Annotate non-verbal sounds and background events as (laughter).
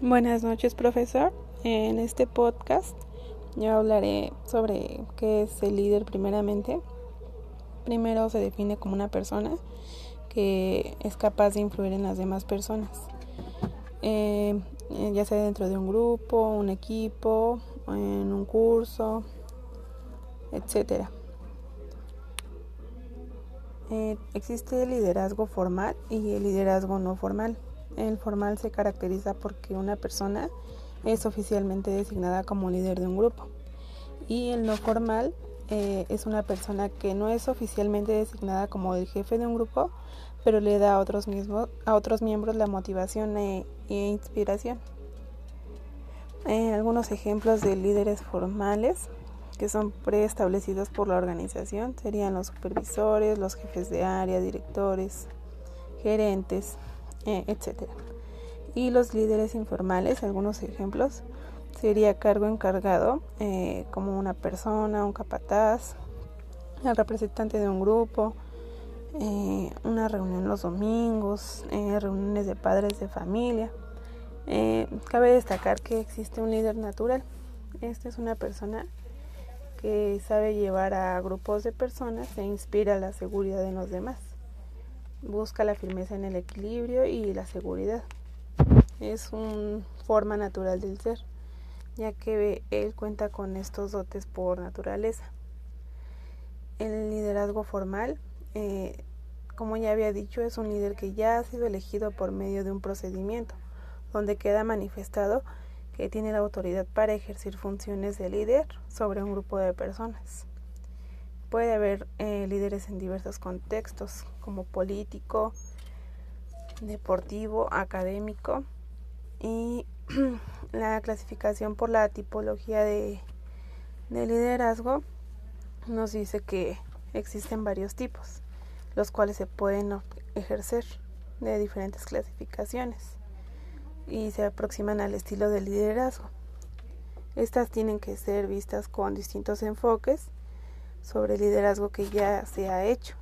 Buenas noches, profesor. En este podcast yo hablaré sobre qué es el líder primeramente. Primero se define como una persona que es capaz de influir en las demás personas, eh, ya sea dentro de un grupo, un equipo, en un curso, etcétera. Eh, existe el liderazgo formal y el liderazgo no formal. El formal se caracteriza porque una persona es oficialmente designada como líder de un grupo y el no formal eh, es una persona que no es oficialmente designada como el jefe de un grupo, pero le da a otros, mismos, a otros miembros la motivación e, e inspiración. Eh, algunos ejemplos de líderes formales que son preestablecidos por la organización serían los supervisores, los jefes de área, directores, gerentes, etc. Y los líderes informales, algunos ejemplos, sería cargo encargado eh, como una persona, un capataz, el representante de un grupo, eh, una reunión los domingos, reuniones de padres de familia. cabe destacar que existe un líder natural. Esta es una persona que sabe llevar a grupos de personas e inspira la seguridad en los demás. Busca la firmeza en el equilibrio y la seguridad. Es una forma natural del ser, ya que él cuenta con estos dotes por naturaleza. El liderazgo formal, eh, como ya había dicho, es un líder que ya ha sido elegido por medio de un procedimiento, donde queda manifestado que tiene la autoridad para ejercer funciones de líder sobre un grupo de personas. Puede haber eh, líderes en diversos contextos, como político, deportivo, académico y (clears throat) la clasificación por la tipología de, de liderazgo nos dice que existen varios tipos, los cuales se pueden ejercer de diferentes clasificaciones y se aproximan al estilo de liderazgo. Estas tienen que ser vistas con distintos enfoques sobre el liderazgo que ya se ha hecho.